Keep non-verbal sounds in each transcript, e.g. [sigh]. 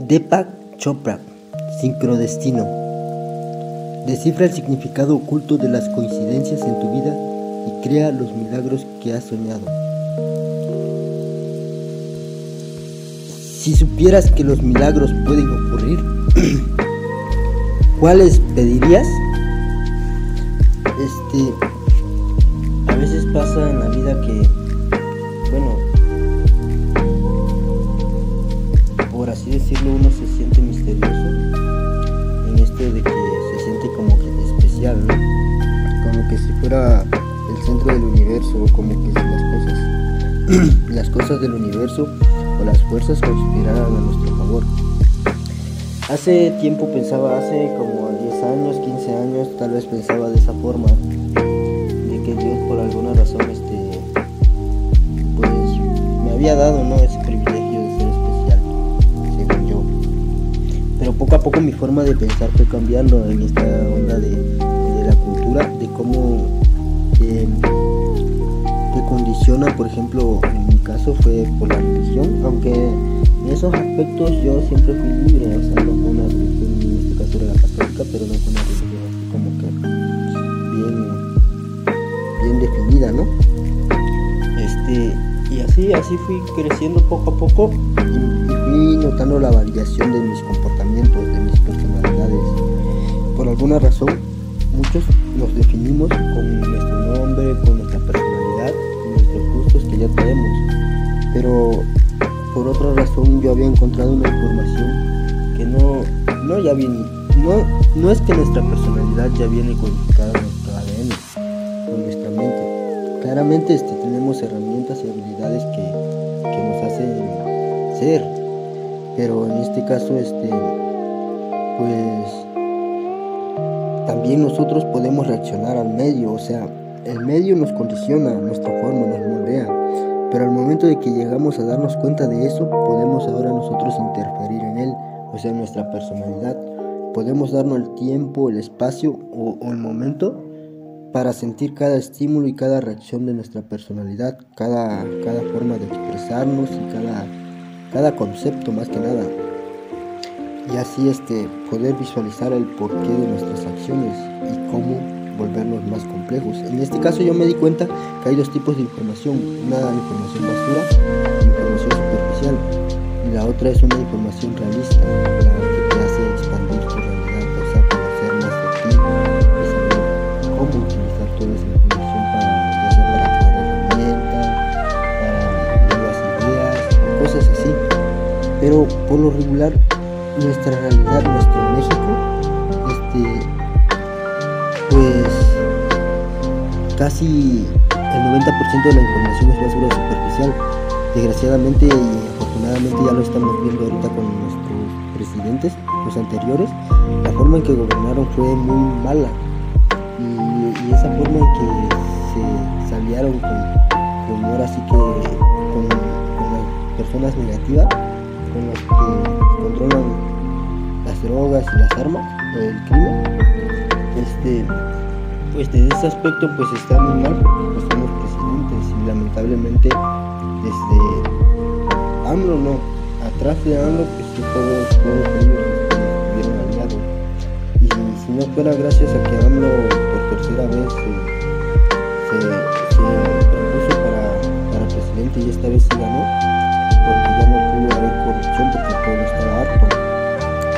Deepak Chopra, Sincrodestino. Descifra el significado oculto de las coincidencias en tu vida y crea los milagros que has soñado. Si supieras que los milagros pueden ocurrir, [clears throat] ¿cuáles pedirías? Este, a veces pasa en la vida que, decirlo, uno se siente misterioso en esto de que se siente como especial, ¿no? Como que si fuera el centro del universo, como que si las cosas, [clears throat] las cosas del universo o las fuerzas conspiraran a nuestro favor. Hace tiempo pensaba, hace como 10 años, 15 años, tal vez pensaba de esa forma, de que Dios por alguna razón, este, pues me había dado, ¿no? Poco a poco mi forma de pensar fue cambiando en esta onda de, la cultura, de cómo te condiciona, por ejemplo, en mi caso fue por la religión, aunque en esos aspectos yo siempre fui libre, o sea, no fue una religión, en este era la católica, pero no fue una religión así como que bien, bien definida, ¿no? Este, y así, así fui creciendo poco a poco y, y fui notando la variación de mis comportamientos, alguna razón, muchos nos definimos con nuestro nombre, con nuestra personalidad, nuestros gustos que ya tenemos. Pero por otra razón yo había encontrado una información que no, no ya viene, no, no es que nuestra personalidad ya viene codificada en nuestro ADN, con nuestra mente. Claramente este, tenemos herramientas y habilidades que, que nos hacen ser, pero en este caso este, pues también nosotros podemos reaccionar al medio, o sea, el medio nos condiciona, nuestra forma nos moldea, pero al momento de que llegamos a darnos cuenta de eso, podemos ahora nosotros interferir en él, o sea, nuestra personalidad, podemos darnos el tiempo, el espacio o, o el momento para sentir cada estímulo y cada reacción de nuestra personalidad, cada, cada forma de expresarnos y cada, cada concepto más que nada y así este, poder visualizar el porqué de nuestras acciones y cómo volvernos más complejos. En este caso yo me di cuenta que hay dos tipos de información, una información basura información superficial y la otra es una información realista, que te hace expandir tu realidad, o sea, conocer más de y saber cómo utilizar toda esa información para, para crear herramientas, para nuevas ideas, cosas así. Pero por lo regular nuestra realidad, nuestro México, este, pues casi el 90% de la información es basura superficial. Desgraciadamente y afortunadamente ya lo estamos viendo ahorita con nuestros presidentes, los anteriores, la forma en que gobernaron fue muy mala y, esa forma en que se salieron con, con ahora sí que con, con las personas negativas, con los que controlan las drogas y las armas, el crimen, este, pues desde ese aspecto pues está muy mal porque pues somos presidentes y lamentablemente desde AMLO no, atrás de AMLO pues todos, todos ellos estuvieron aliados y si no fuera gracias a que AMLO por tercera vez se, se, se propuso para, para presidente y esta vez sí ganó porque el pueblo estaba harto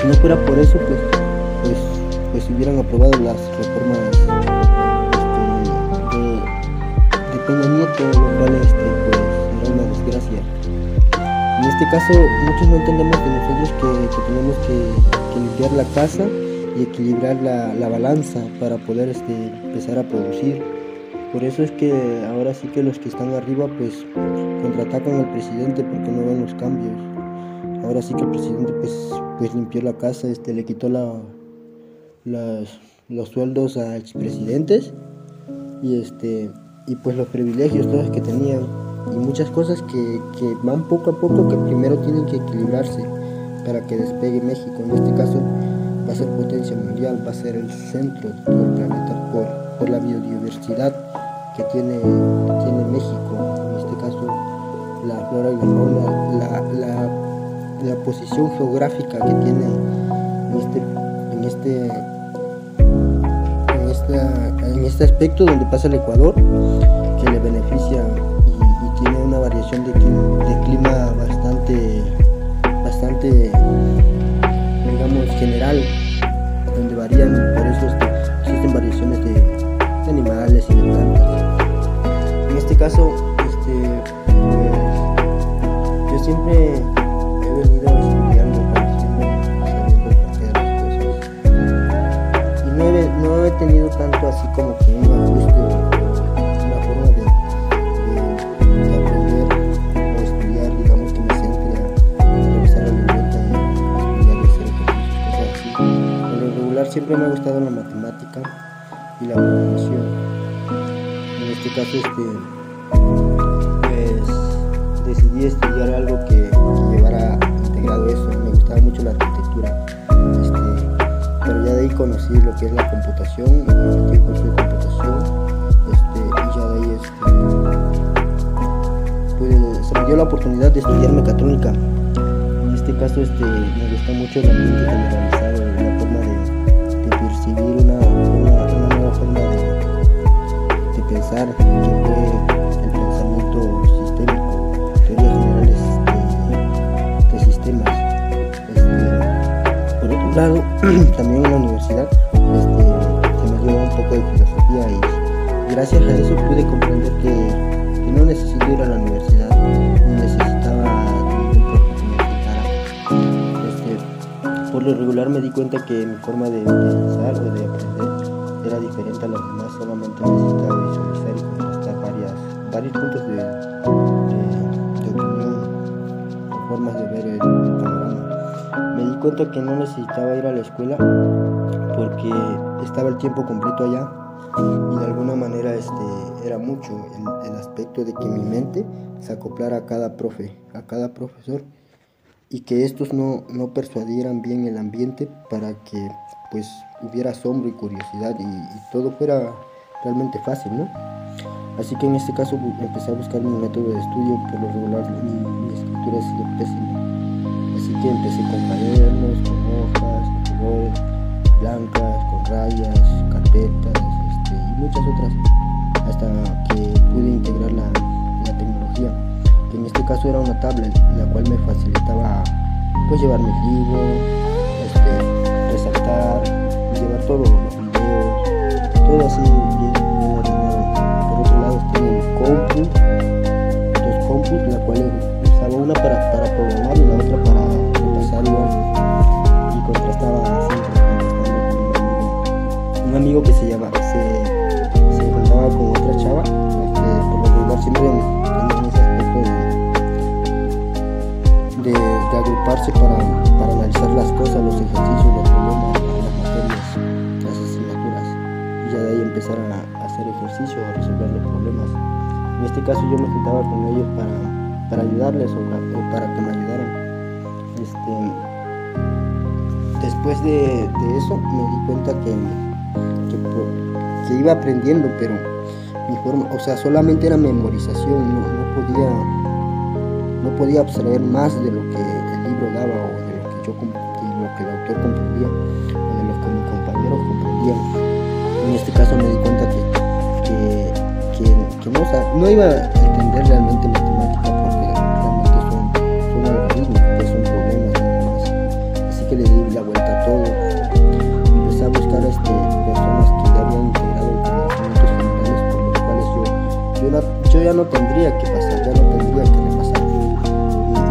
si no fuera por eso pues pues pues hubieran aprobado las reformas este, de, de Peña Nieto, lo cual este, pues, era una desgracia. En este caso, muchos no entendemos de nosotros que, que tenemos que, que, limpiar la casa y equilibrar la, la balanza para poder este, empezar a producir. Por eso es que ahora sí que los que están arriba pues contraatacan al presidente porque no ven los cambios. Ahora sí que el presidente pues, pues limpió la casa, este, le quitó la, los sueldos a expresidentes y este y pues los privilegios todos que tenían y muchas cosas que, que, van poco a poco que primero tienen que equilibrarse para que despegue México. En este caso va a ser potencia mundial va a ser el centro de todo el planeta por, por la biodiversidad que tiene, tiene México. En este caso la flora y la fauna la, la posición geográfica que tiene en este, en este, en, este aspecto donde pasa el Ecuador, que le beneficia y, tiene una variación de, clima bastante, bastante, digamos, general, donde varían, por eso existen variaciones de, de animales y de plantas. En este caso, este, pues, yo siempre tenido tanto así como que un ajuste una forma de, aprender o estudiar, digamos que me centre a revisar la libreta y estudiar y hacer cosas así. En lo regular siempre me ha gustado la matemática y la programación. En este caso, este, conocí lo que es la computación, me metí curso de computación, este, y ya de ahí este, pues, se me dio la oportunidad de estudiar mecatrónica. En este caso este, me gusta mucho el ambiente generalizado, una forma de, percibir una, una, nueva forma de, de pensar, que fue el pensamiento sistémico, teorías generales de, de sistemas. Este, [clears throat] también en la universidad este, se me dio un poco de filosofía y gracias a eso pude comprender que, no necesito ir a la universidad ni necesitaba ningún profe que me Este, por lo regular me di cuenta que mi forma de pensar o de aprender era diferente a los cuenta que no necesitaba ir a la escuela porque estaba el tiempo completo allá y de alguna manera este, era mucho el, aspecto de que mi mente se acoplara a cada profe, a cada profesor y que estos no, no persuadieran bien el ambiente para que pues hubiera asombro y curiosidad y, todo fuera realmente fácil, ¿no? Así que en este caso empecé a buscar mi método de estudio, por lo regular mi, mi escritura ha sido pésima que empecé con cuadernos, con hojas, con colores, blancas, con rayas, carpetas este, y muchas otras, hasta que pude integrar la, tecnología, que en este caso era una tablet, la cual me facilitaba pues llevar mi libro, este, resaltar, llevar todos los videos, todo así bien, Por otro lado tengo un compu, dos compus, la cual usaba una para, para programar y la otra para que se llama se, se juntaba con otra chava este, por lo regular siempre ese aspecto de, agruparse para, para, analizar las cosas los ejercicios los problemas las materias las asignaturas y ya de ahí empezar a, hacer ejercicio a resolver los problemas. En este caso yo me juntaba con ellos para, para ayudarles o, para que me ayudaran. Este, después de, eso me di cuenta que, iba aprendiendo, pero mi forma, o sea, solamente era memorización, no, podía no podía abstraer más de lo que el libro daba o de lo que yo de lo que el autor comprendía o de lo que mis compañeros comprendían. En este caso me di cuenta que, que, no, iba a entender realmente matemática ya no tendría que pasar, ya no tendría que repasar.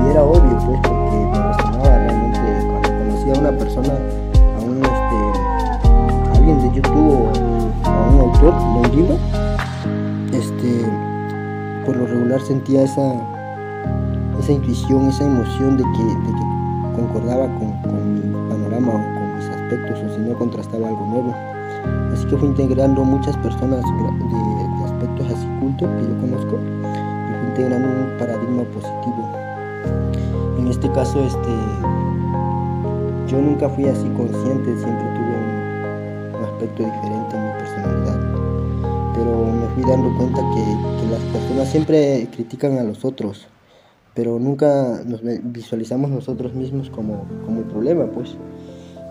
Y, era obvio, pues, porque me emocionaba realmente cuando conocía a una persona, a un este, alguien de YouTube o a un autor de un libro, este, por lo regular sentía esa, esa intuición, esa emoción de que, de que concordaba con, con mi panorama o con mis aspectos, o si no contrastaba algo nuevo. Así que fui integrando muchas personas de aspectos así cultos que yo conozco y fue integrando un paradigma positivo. En este caso, este, yo nunca fui así consciente, siempre tuve un, aspecto diferente en mi personalidad, pero me fui dando cuenta que, que las personas siempre critican a los otros, pero nunca nos visualizamos nosotros mismos como, como el problema, pues.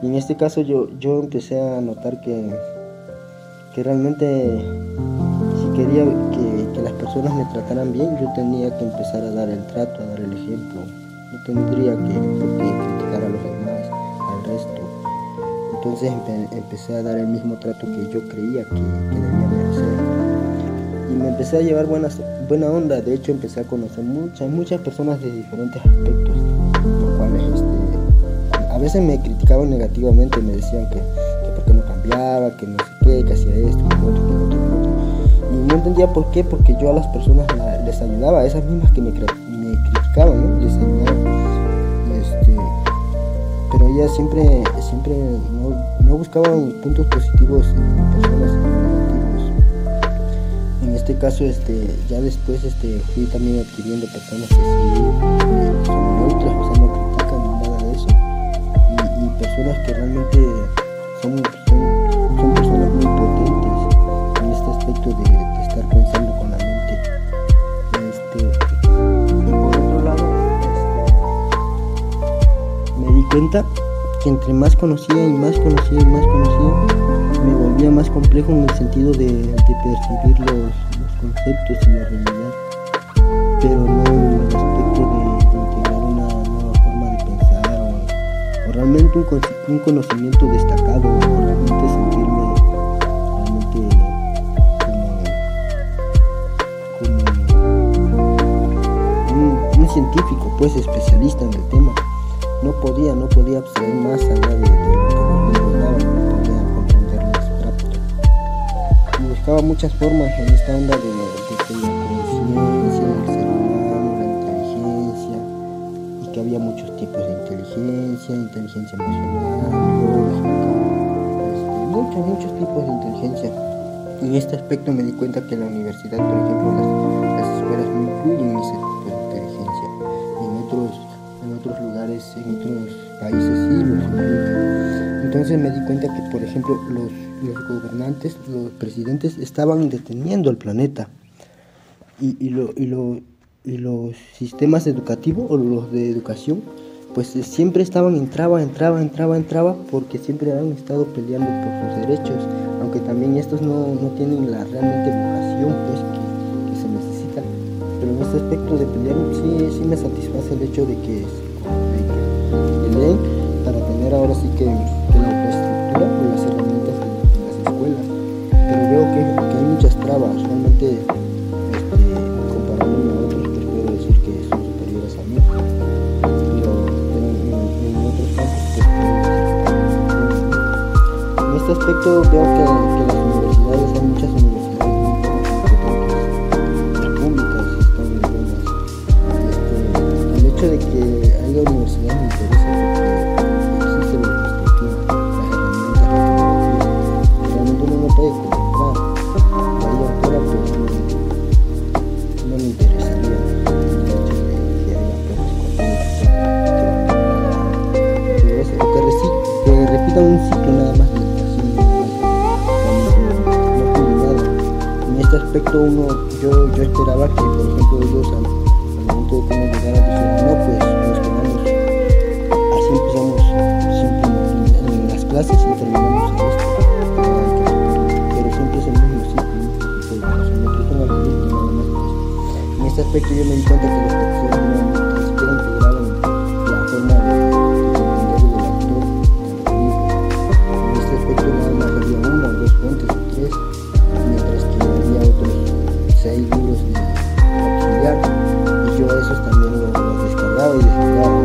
Y en este caso yo, yo empecé a notar que, que realmente quería que, las personas me trataran bien, yo tenía que empezar a dar el trato, a dar el ejemplo. No tendría que, criticar a los demás, al resto. Entonces empecé a dar el mismo trato que yo creía que, que debía merecer. Y me empecé a llevar buena onda, de hecho empecé a conocer muchas, muchas personas de diferentes aspectos, los cuales este, a veces me criticaban negativamente, me decían que, que por qué no cambiaba, que no sé qué, que hacía esto, que otro, que otro, no entendía por qué, porque yo a las personas les ayudaba, a esas mismas que me, criticaban, les ayudaba. Este, pero ellas siempre, siempre no, no buscaban puntos positivos en personas este caso este ya después este fui también adquiriendo personas que son neutras o sea no critican nada de eso. Y, personas que realmente son, que entre más conocía y más conocía y más conocía me volvía más complejo en el sentido de, de percibir los, conceptos y la realidad, pero no en el aspecto de, integrar una nueva forma de pensar o, realmente un, conocimiento destacado o realmente sentirme realmente como, un, científico, pues especialista en el tema. No podía, no podía abstraer más allá de, lo que me daba, no podía abstracto. Y buscaba muchas formas en esta onda de muchos tipos de inteligencia, inteligencia emocional, este, muchos, muchos tipos de inteligencia. En este aspecto me di cuenta que la universidad, por ejemplo, las, escuelas no incluyen ese en otros países sí lo incluyen. Entonces me di cuenta que, por ejemplo, los, los gobernantes, los presidentes estaban deteniendo el planeta. Y, y, lo, y, lo, y los sistemas educativos o los de educación pues eh, siempre estaban, entraba, entraba, entraba, entraba, porque siempre han estado peleando por sus derechos, aunque también estos no, no tienen la realmente vocación pues, que, se necesita. Pero en este aspecto de pelear sí, sí me satisface el hecho de que, de para tener ahora sí que, que la infraestructura o las herramientas en, las escuelas. Pero veo que, hay muchas trabas, realmente aspecto veo que, que uno, yo, yo esperaba que, por ejemplo, ellos al, momento de cómo llegar a decir, no, pues nos quedamos, así empezamos siempre en, las clases y terminamos en esto. Pero siempre es el mismo ciclo, nada más. En este aspecto yo me di cuenta que los profesores no, seis libros de auxiliar y yo esos también los, los descargaba y descargaba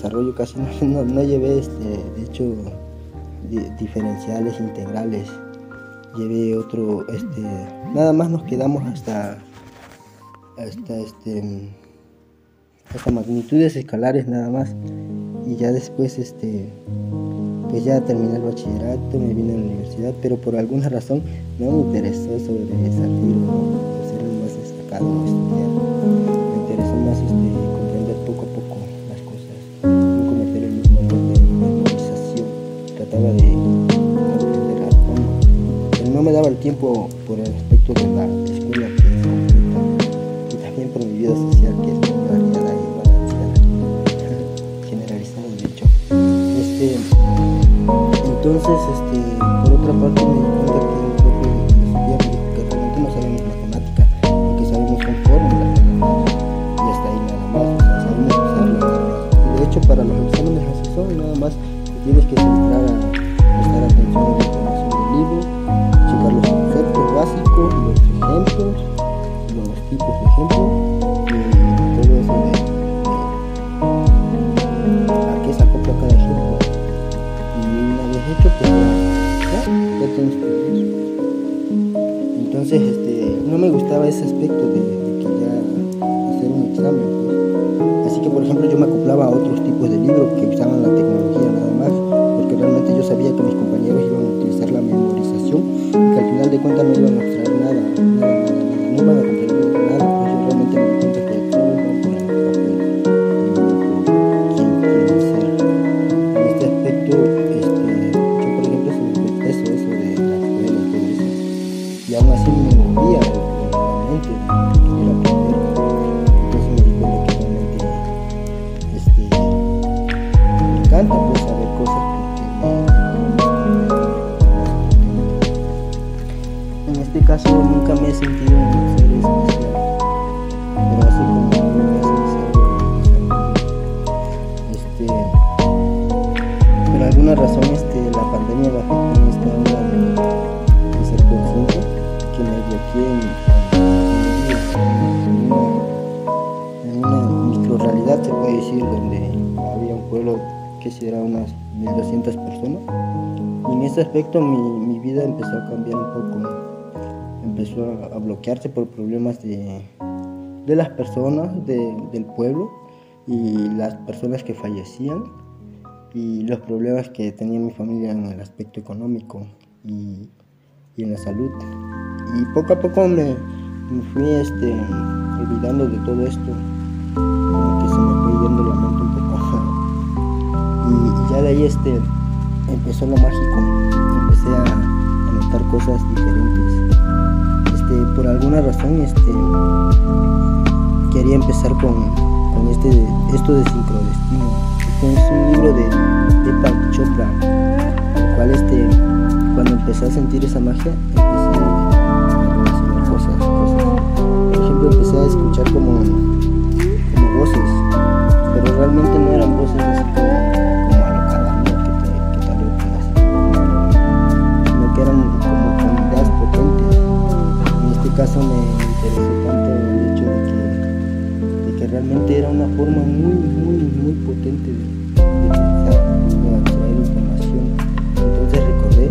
desarrollo casi [laughs] no, llevé, este, de hecho, diferenciales, integrales. Llevé otro, este, nada más nos quedamos hasta, hasta, este, hasta magnitudes escalares nada más. Y ya después, este, pues ya terminé el bachillerato, me vine a la universidad, pero por alguna razón no me interesó sobre salir o ser el más destacado estudiar. Trataba de comprender a fondo, pero no me daba el tiempo por el aspecto de la escuela que es completa y también por mi vida social que es variada y balanceada, [laughs] generalizada de hecho. Este, entonces, este, por otra parte me aspecto mi, mi, vida empezó a cambiar un poco. Empezó a, bloquearse por problemas de, de las personas del pueblo y las personas que fallecían y los problemas que tenía mi familia en el aspecto económico y, y en la salud. Y poco a poco me, me, fui este, olvidando de todo esto, y, ya de ahí este, empezó lo mágico, empecé a, notar cosas diferentes. Este, por alguna razón este, quería empezar con, con este, esto de sincrodestino. Este es un libro de Deepak Chopra, el cual este, cuando empecé a sentir esa magia, empecé a relacionar cosas, cosas. Por ejemplo, empecé a escuchar como, como voces, pero realmente no eran voces caso me interesó tanto el hecho de que, de que realmente era una forma muy, muy, muy potente de, de pensar, de abstraer información. Entonces recordé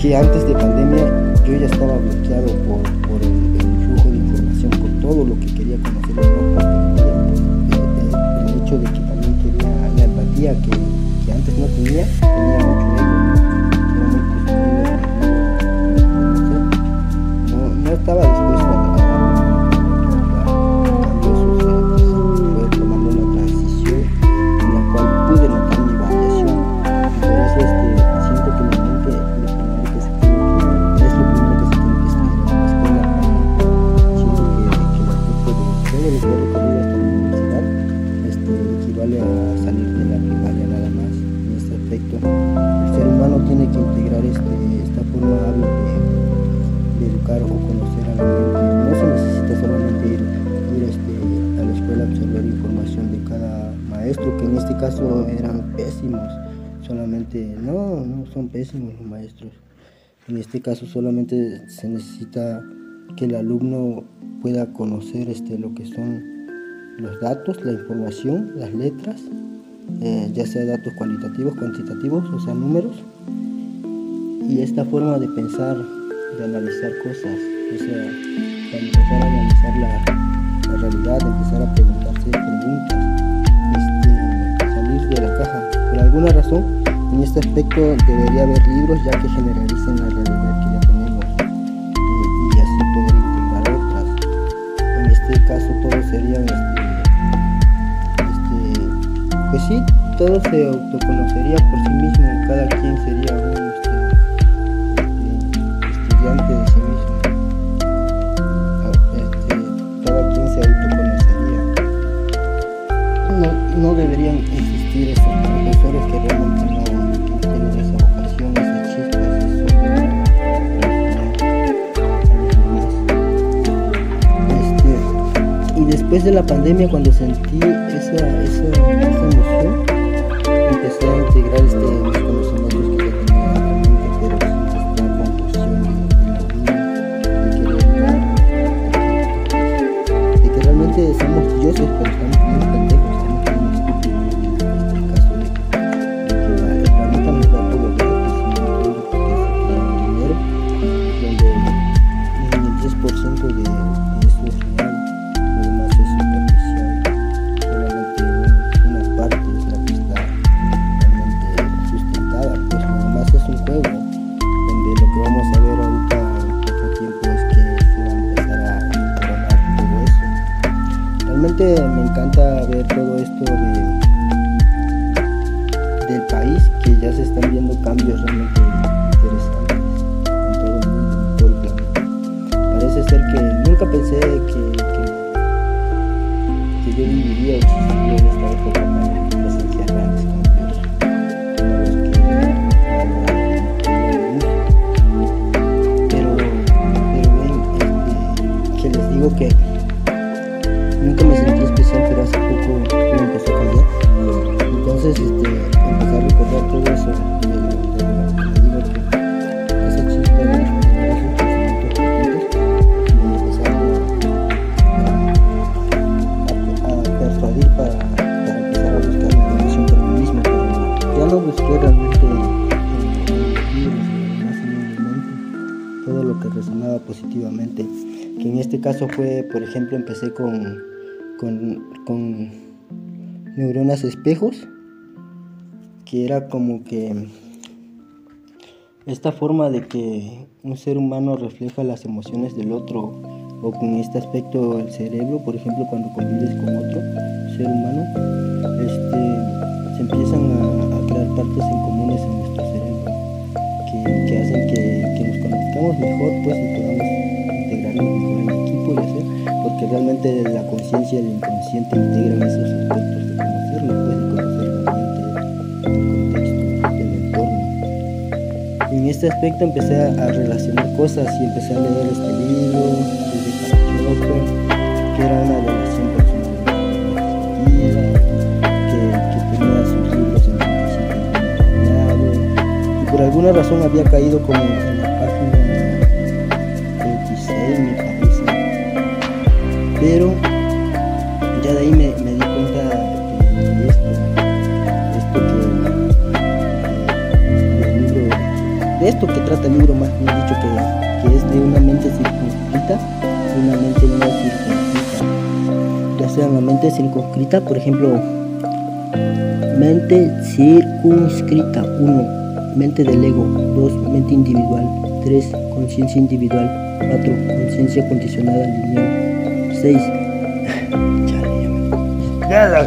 que antes de pandemia yo ya estaba bloqueado por, por el, flujo de información, por todo lo que quería conocer no compartía. el, hecho de que también quería la empatía que, que antes no tenía, tenía mucho estaba ego. estaba dispuesto a son pésimos los maestros. En este caso solamente se necesita que el alumno pueda conocer este, lo que son los datos, la información, las letras, eh, ya sea datos cualitativos, cuantitativos, o sea, números, y esta forma de pensar, de analizar cosas, o sea, para empezar a analizar la, la realidad, empezar a preguntarse preguntas, este, de la caja. Por alguna razón, en este aspecto debería haber libros ya que generalicen la realidad que ya tenemos y, así poder integrar otras. En este caso todos serían, este, este, pues sí, todo se autoconocería por sí mismo, cada quien sería un de la pandemia, cuando sentí esa, esa, esa emoción, empecé a integrar nunca me sentí especial, pero hace poco me empezó a cambiar. Entonces, este, empecé a recordar todo eso. De, digo que esa chispa de esos pensamientos me empezaron a, a, persuadir para, para, empezar a buscar información por mí mismo. Ya no busqué realmente todo lo que resonaba positivamente que en este caso fue, por ejemplo, empecé con con, neuronas espejos, que era como que esta forma de que un ser humano refleja las emociones del otro o con este aspecto del cerebro, por ejemplo, cuando convives con otro ser humano, la conciencia y el inconsciente integran esos aspectos de conocerlo, puede conocer la el contexto, el entorno. En este aspecto empecé a relacionar cosas y empecé a leer este libro desde Karl que era una relación personal que, que tenía sus libros en y por alguna razón había caído como en la página 26 me parece pero esto que trata el libro, más bien dicho, que, que es de una mente circunscrita y una mente no circunscrita. Ya sea una mente circunscrita, por ejemplo, mente circunscrita, 1, mente del ego, 2, mente individual, 3, conciencia individual, 4, conciencia condicionada lineal. 6. [laughs] Ya la